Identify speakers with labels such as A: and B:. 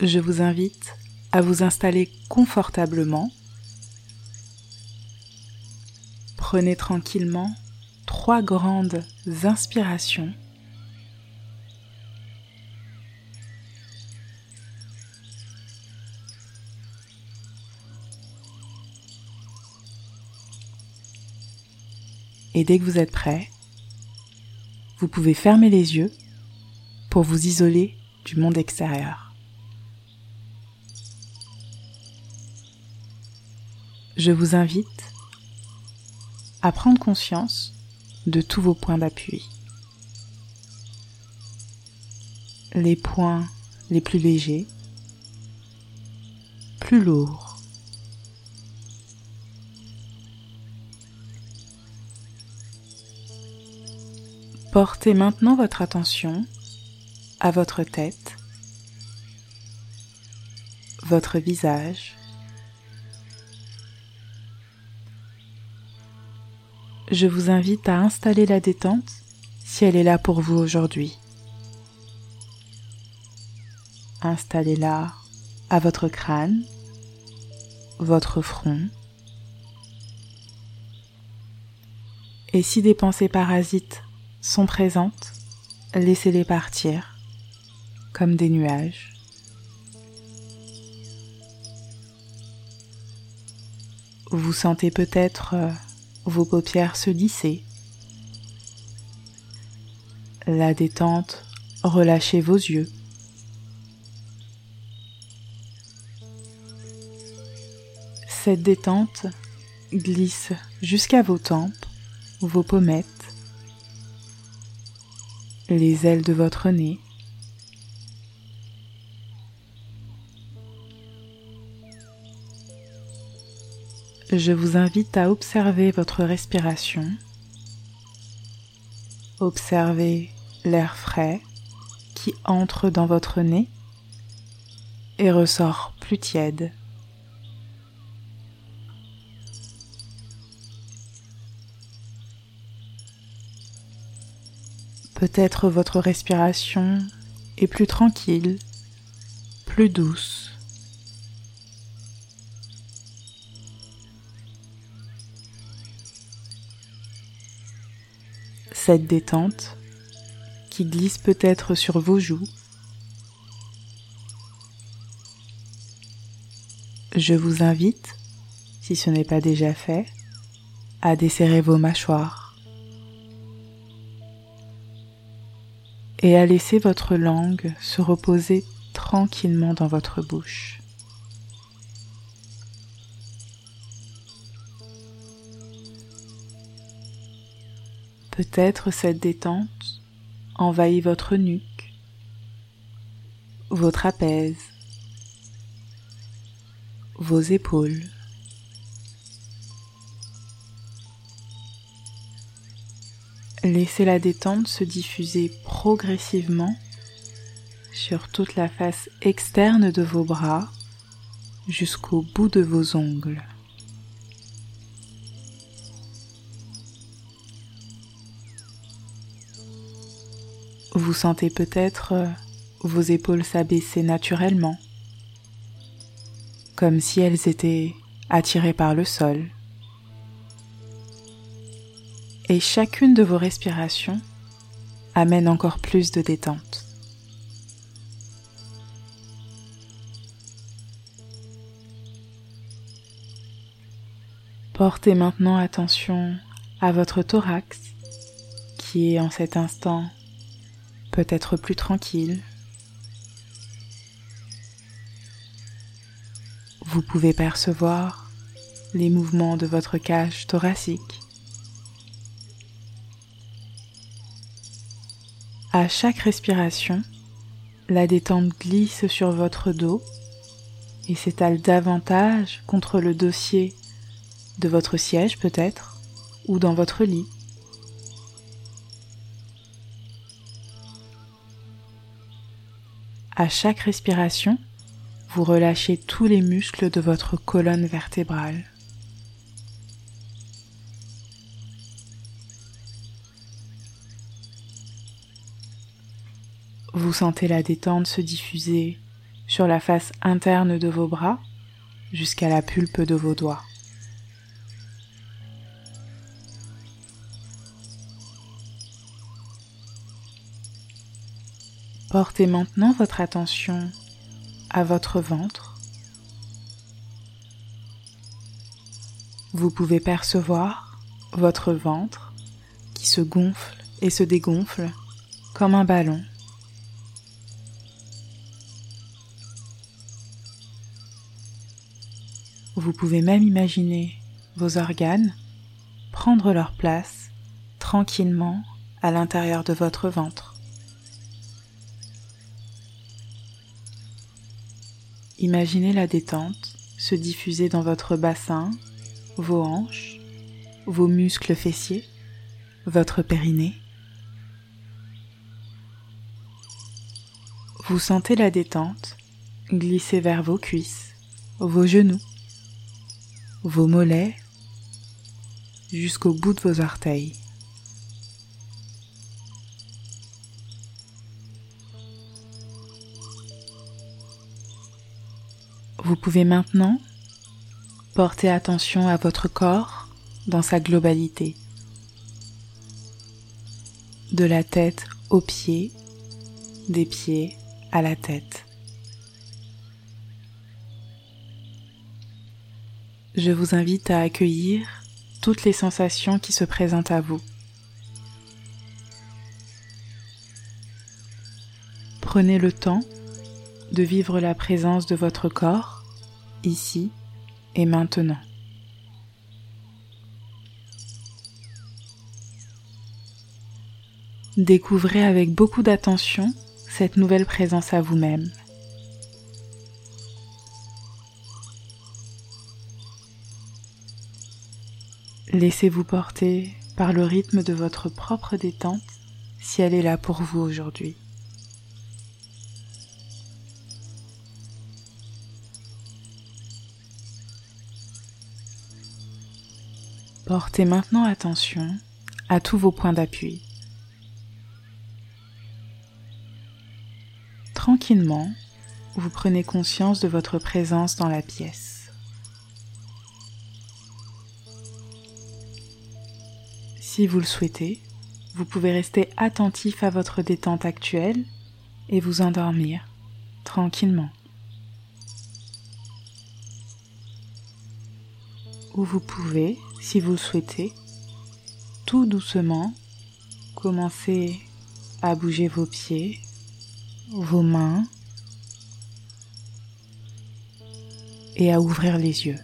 A: je vous invite à vous installer confortablement. Prenez tranquillement trois grandes inspirations. Et dès que vous êtes prêt, vous pouvez fermer les yeux pour vous isoler du monde extérieur. Je vous invite à prendre conscience de tous vos points d'appui. Les points les plus légers, plus lourds, Portez maintenant votre attention à votre tête, votre visage. Je vous invite à installer la détente si elle est là pour vous aujourd'hui. Installez-la à votre crâne, votre front. Et si des pensées parasites sont présentes, laissez-les partir comme des nuages. Vous sentez peut-être euh, vos paupières se lisser. La détente, relâchez vos yeux. Cette détente glisse jusqu'à vos tempes, vos pommettes, les ailes de votre nez. Je vous invite à observer votre respiration. Observez l'air frais qui entre dans votre nez et ressort plus tiède. Peut-être votre respiration est plus tranquille, plus douce. Cette détente qui glisse peut-être sur vos joues. Je vous invite, si ce n'est pas déjà fait, à desserrer vos mâchoires. et à laisser votre langue se reposer tranquillement dans votre bouche. Peut-être cette détente envahit votre nuque, votre apèse, vos épaules. Laissez la détente se diffuser progressivement sur toute la face externe de vos bras jusqu'au bout de vos ongles. Vous sentez peut-être euh, vos épaules s'abaisser naturellement, comme si elles étaient attirées par le sol et chacune de vos respirations amène encore plus de détente. Portez maintenant attention à votre thorax qui est en cet instant peut-être plus tranquille. Vous pouvez percevoir les mouvements de votre cage thoracique. À chaque respiration, la détente glisse sur votre dos et s'étale davantage contre le dossier de votre siège peut-être ou dans votre lit. À chaque respiration, vous relâchez tous les muscles de votre colonne vertébrale. Vous sentez la détente se diffuser sur la face interne de vos bras jusqu'à la pulpe de vos doigts. Portez maintenant votre attention à votre ventre. Vous pouvez percevoir votre ventre qui se gonfle et se dégonfle comme un ballon. Vous pouvez même imaginer vos organes prendre leur place tranquillement à l'intérieur de votre ventre. Imaginez la détente se diffuser dans votre bassin, vos hanches, vos muscles fessiers, votre périnée. Vous sentez la détente glisser vers vos cuisses, vos genoux, vos mollets, jusqu'au bout de vos orteils. Vous pouvez maintenant porter attention à votre corps dans sa globalité, de la tête aux pieds, des pieds à la tête. Je vous invite à accueillir toutes les sensations qui se présentent à vous. Prenez le temps de vivre la présence de votre corps ici et maintenant. Découvrez avec beaucoup d'attention cette nouvelle présence à vous-même. Laissez-vous porter par le rythme de votre propre détente si elle est là pour vous aujourd'hui. Portez maintenant attention à tous vos points d'appui. Tranquillement, vous prenez conscience de votre présence dans la pièce. Si vous le souhaitez, vous pouvez rester attentif à votre détente actuelle et vous endormir tranquillement. Ou vous pouvez si vous le souhaitez, tout doucement, commencez à bouger vos pieds, vos mains et à ouvrir les yeux.